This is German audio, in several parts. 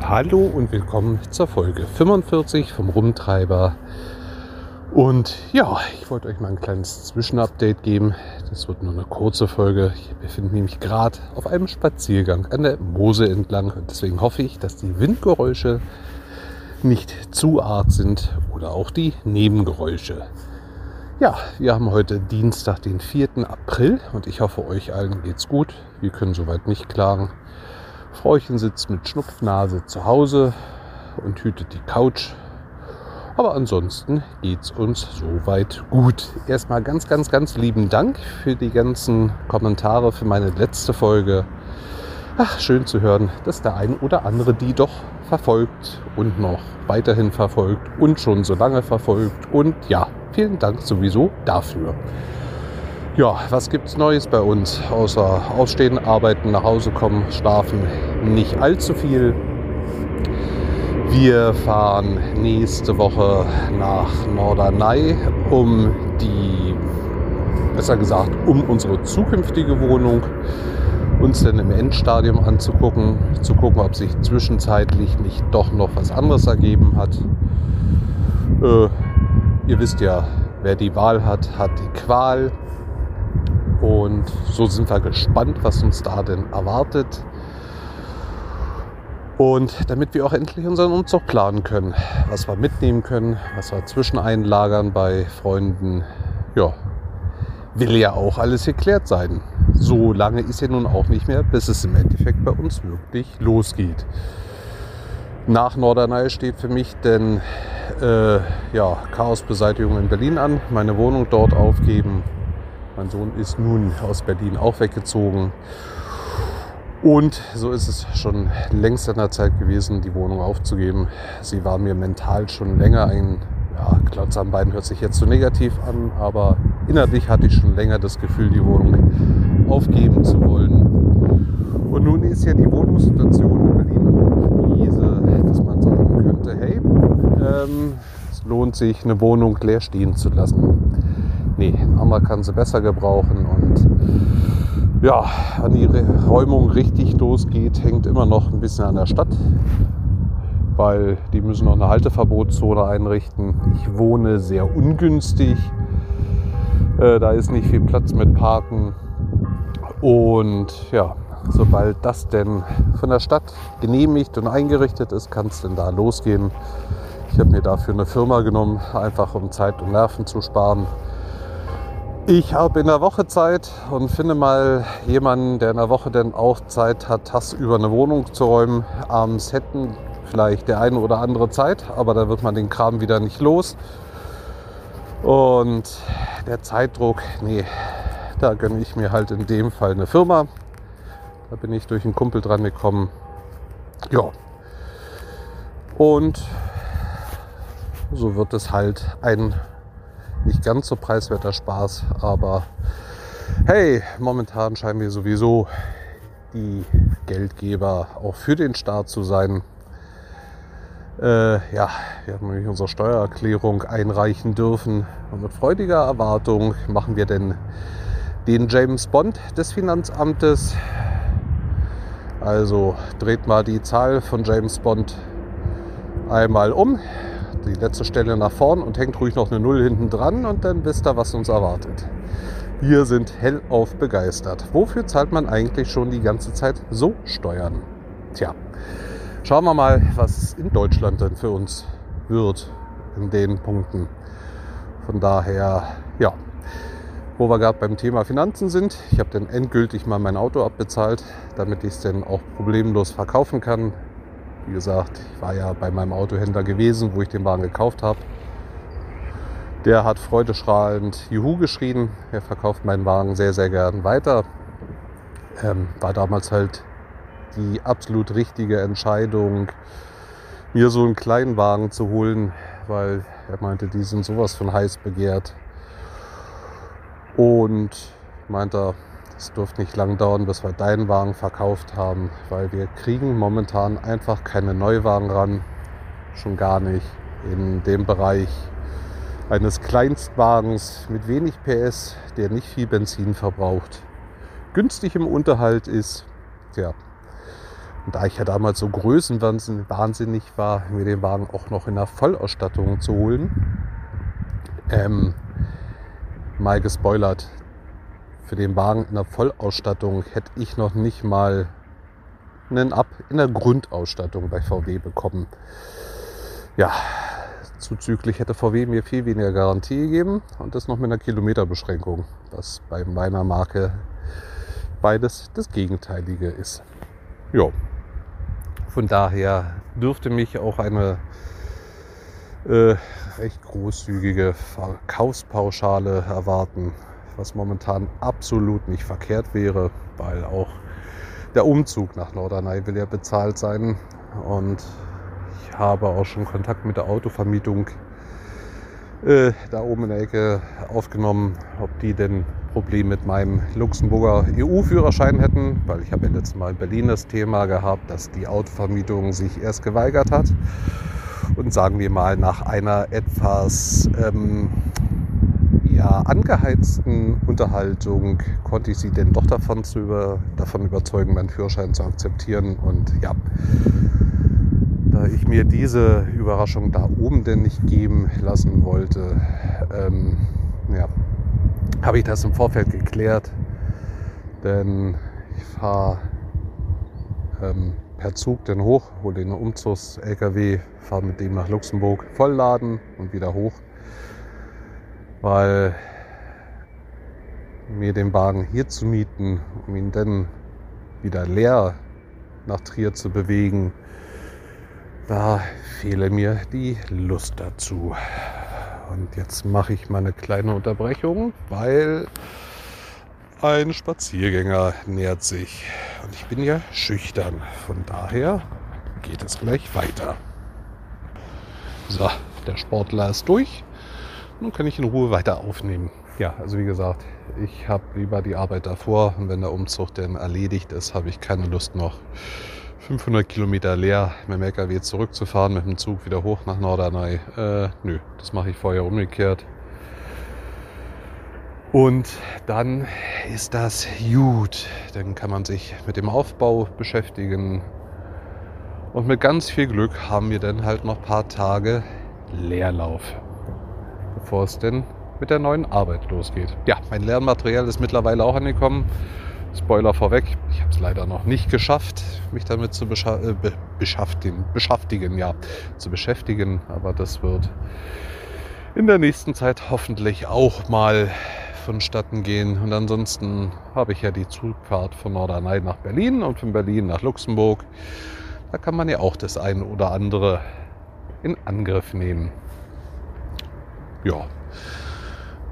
Hallo und willkommen zur Folge 45 vom Rumtreiber. Und ja, ich wollte euch mal ein kleines Zwischenupdate geben. Das wird nur eine kurze Folge. Ich befinde mich gerade auf einem Spaziergang an der Mose entlang. Und deswegen hoffe ich, dass die Windgeräusche nicht zu art sind oder auch die Nebengeräusche. Ja, wir haben heute Dienstag, den 4. April und ich hoffe, euch allen geht's gut. Wir können soweit nicht klagen. Frauchen sitzt mit Schnupfnase zu Hause und hütet die Couch. Aber ansonsten geht es uns soweit gut. Erstmal ganz, ganz, ganz lieben Dank für die ganzen Kommentare für meine letzte Folge. Ach, schön zu hören, dass der ein oder andere die doch verfolgt und noch weiterhin verfolgt und schon so lange verfolgt. Und ja, vielen Dank sowieso dafür. Ja, was gibt's Neues bei uns? Außer Aufstehen, Arbeiten, nach Hause kommen, schlafen. Nicht allzu viel. Wir fahren nächste Woche nach Norderney, um die, besser gesagt, um unsere zukünftige Wohnung uns dann im Endstadium anzugucken, zu gucken, ob sich zwischenzeitlich nicht doch noch was anderes ergeben hat. Äh, ihr wisst ja, wer die Wahl hat, hat die Qual. Und so sind wir gespannt, was uns da denn erwartet. Und damit wir auch endlich unseren Umzug planen können, was wir mitnehmen können, was wir zwischeneinlagern bei Freunden, ja, will ja auch alles geklärt sein. So lange ist ja nun auch nicht mehr, bis es im Endeffekt bei uns wirklich losgeht. Nach Norderney steht für mich denn äh, ja, Chaosbeseitigung in Berlin an, meine Wohnung dort aufgeben, mein Sohn ist nun aus Berlin auch weggezogen. Und so ist es schon längst an der Zeit gewesen, die Wohnung aufzugeben. Sie war mir mental schon länger ein ja, Klotz am Bein, hört sich jetzt so negativ an, aber innerlich hatte ich schon länger das Gefühl, die Wohnung aufgeben zu wollen. Und nun ist ja die Wohnungssituation in Berlin auch dass man sagen könnte, hey, ähm, es lohnt sich, eine Wohnung leer stehen zu lassen nee, ein anderer kann sie besser gebrauchen. Und ja, an die Räumung richtig losgeht, hängt immer noch ein bisschen an der Stadt, weil die müssen noch eine Halteverbotszone einrichten. Ich wohne sehr ungünstig. Äh, da ist nicht viel Platz mit Parken. Und ja, sobald das denn von der Stadt genehmigt und eingerichtet ist, kann es denn da losgehen. Ich habe mir dafür eine Firma genommen, einfach um Zeit und Nerven zu sparen. Ich habe in der Woche Zeit und finde mal jemanden, der in der Woche dann auch Zeit hat, Tass über eine Wohnung zu räumen. Abends hätten vielleicht der eine oder andere Zeit, aber da wird man den Kram wieder nicht los. Und der Zeitdruck, nee, da gönne ich mir halt in dem Fall eine Firma. Da bin ich durch einen Kumpel dran gekommen. Ja. Und so wird es halt ein nicht ganz so preiswerter Spaß, aber hey, momentan scheinen wir sowieso die Geldgeber auch für den Staat zu sein. Äh, ja, wir haben nämlich unsere Steuererklärung einreichen dürfen. Und mit freudiger Erwartung machen wir denn den James Bond des Finanzamtes. Also dreht mal die Zahl von James Bond einmal um die letzte Stelle nach vorn und hängt ruhig noch eine Null hinten dran und dann wisst ihr, was uns erwartet. Wir sind hellauf begeistert. Wofür zahlt man eigentlich schon die ganze Zeit so Steuern? Tja, schauen wir mal, was in Deutschland denn für uns wird in den Punkten. Von daher, ja, wo wir gerade beim Thema Finanzen sind. Ich habe dann endgültig mal mein Auto abbezahlt, damit ich es dann auch problemlos verkaufen kann. Wie gesagt, ich war ja bei meinem Autohändler gewesen, wo ich den Wagen gekauft habe. Der hat freudestrahlend Juhu geschrien. Er verkauft meinen Wagen sehr, sehr gern weiter. Ähm, war damals halt die absolut richtige Entscheidung, mir so einen kleinen Wagen zu holen, weil er meinte, die sind sowas von heiß begehrt. Und meinte, es dürfte nicht lang dauern, bis wir deinen Wagen verkauft haben, weil wir kriegen momentan einfach keine Neuwagen ran. Schon gar nicht in dem Bereich eines Kleinstwagens mit wenig PS, der nicht viel Benzin verbraucht, günstig im Unterhalt ist. Tja, und da ich ja damals so größenwahnsinnig war, mir den Wagen auch noch in der Vollausstattung zu holen, ähm, mal gespoilert, für den Wagen in der Vollausstattung hätte ich noch nicht mal einen Ab in der Grundausstattung bei VW bekommen. Ja, Zuzüglich hätte VW mir viel weniger Garantie gegeben und das noch mit einer Kilometerbeschränkung, was bei meiner Marke beides das Gegenteilige ist. Ja. Von daher dürfte mich auch eine äh, recht großzügige Verkaufspauschale erwarten, was momentan absolut nicht verkehrt wäre, weil auch der Umzug nach Norderney will ja bezahlt sein und habe auch schon Kontakt mit der Autovermietung äh, da oben in der Ecke aufgenommen, ob die denn Probleme mit meinem Luxemburger EU-Führerschein hätten, weil ich habe ja letztes Mal in Berlin das Thema gehabt, dass die Autovermietung sich erst geweigert hat. Und sagen wir mal, nach einer etwas ähm, ja, angeheizten Unterhaltung konnte ich sie denn doch davon, zu über, davon überzeugen, meinen Führerschein zu akzeptieren. Und ja, da ich mir diese Überraschung da oben denn nicht geben lassen wollte, ähm, ja, habe ich das im Vorfeld geklärt. Denn ich fahre ähm, per Zug denn hoch, hole den Umzugs-LKW, fahre mit dem nach Luxemburg, vollladen und wieder hoch, weil mir den Wagen hier zu mieten, um ihn dann wieder leer nach Trier zu bewegen, da fehle mir die Lust dazu. Und jetzt mache ich mal eine kleine Unterbrechung, weil ein Spaziergänger nähert sich. Und ich bin ja schüchtern. Von daher geht es gleich weiter. So, der Sportler ist durch. Nun kann ich in Ruhe weiter aufnehmen. Ja, also wie gesagt, ich habe lieber die Arbeit davor. Und wenn der Umzug dann erledigt ist, habe ich keine Lust noch 500 Kilometer leer mit dem LKW zurückzufahren, mit dem Zug wieder hoch nach Norderney. Äh, nö, das mache ich vorher umgekehrt. Und dann ist das gut. Dann kann man sich mit dem Aufbau beschäftigen. Und mit ganz viel Glück haben wir dann halt noch ein paar Tage Leerlauf, bevor es denn mit der neuen Arbeit losgeht. Ja, mein Lernmaterial ist mittlerweile auch angekommen. Spoiler vorweg, ich habe es leider noch nicht geschafft, mich damit zu äh, be beschäftigen, beschäftigen, ja, zu beschäftigen. Aber das wird in der nächsten Zeit hoffentlich auch mal vonstatten gehen. Und ansonsten habe ich ja die Zugfahrt von Norderney nach Berlin und von Berlin nach Luxemburg. Da kann man ja auch das eine oder andere in Angriff nehmen. Ja,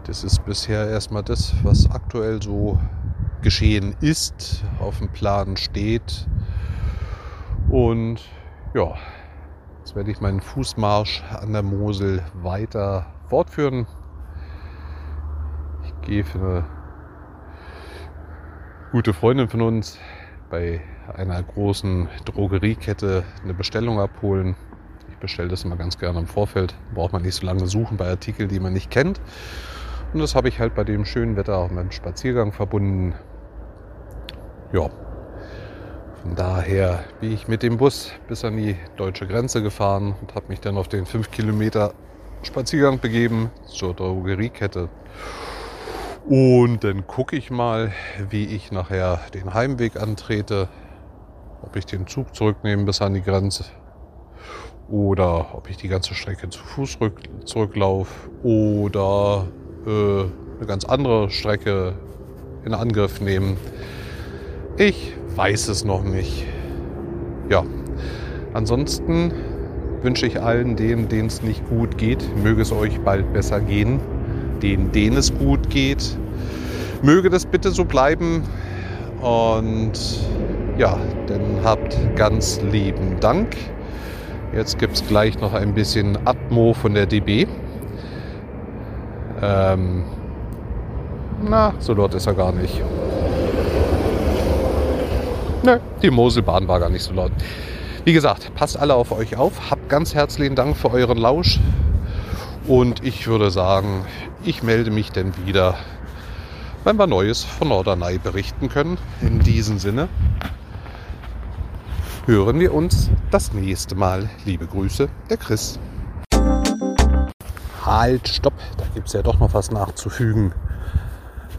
das ist bisher erstmal das, was aktuell so geschehen ist, auf dem Plan steht. Und ja, jetzt werde ich meinen Fußmarsch an der Mosel weiter fortführen. Gehe für eine gute Freundin von uns bei einer großen Drogeriekette eine Bestellung abholen. Ich bestelle das immer ganz gerne im Vorfeld. Braucht man nicht so lange suchen bei Artikeln, die man nicht kennt. Und das habe ich halt bei dem schönen Wetter auch mit dem Spaziergang verbunden ja, von daher bin ich mit dem Bus bis an die deutsche Grenze gefahren und habe mich dann auf den 5 Kilometer Spaziergang begeben zur Drogeriekette. Und dann gucke ich mal, wie ich nachher den Heimweg antrete. Ob ich den Zug zurücknehme bis an die Grenze oder ob ich die ganze Strecke zu Fuß zurücklaufe oder äh, eine ganz andere Strecke in Angriff nehme. Ich weiß es noch nicht. Ja, ansonsten wünsche ich allen denen, denen es nicht gut geht, möge es euch bald besser gehen. Denen, denen es gut geht, möge das bitte so bleiben. Und ja, dann habt ganz lieben Dank. Jetzt gibt es gleich noch ein bisschen Atmo von der DB. Ähm, na, so laut ist er gar nicht. Nö, die Moselbahn war gar nicht so laut. Wie gesagt, passt alle auf euch auf. Habt ganz herzlichen Dank für euren Lausch. Und ich würde sagen, ich melde mich dann wieder, wenn wir Neues von Norderney berichten können. In diesem Sinne hören wir uns das nächste Mal. Liebe Grüße, der Chris. Halt, stopp, da gibt es ja doch noch was nachzufügen.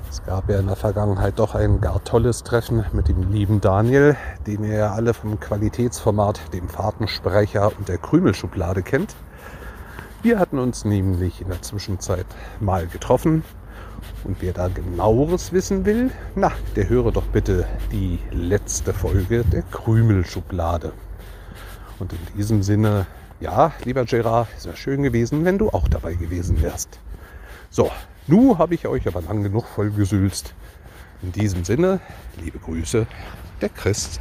Es gab ja in der Vergangenheit doch ein gar tolles Treffen mit dem lieben Daniel, den ihr ja alle vom Qualitätsformat, dem Fahrtensprecher und der Krümelschublade kennt. Wir hatten uns nämlich in der Zwischenzeit mal getroffen und wer da genaueres wissen will, na, der höre doch bitte die letzte Folge der Krümelschublade. Und in diesem Sinne, ja, lieber Gerard, es wäre schön gewesen, wenn du auch dabei gewesen wärst. So, nun habe ich euch aber lang genug vollgesülzt. In diesem Sinne, liebe Grüße, der Chris.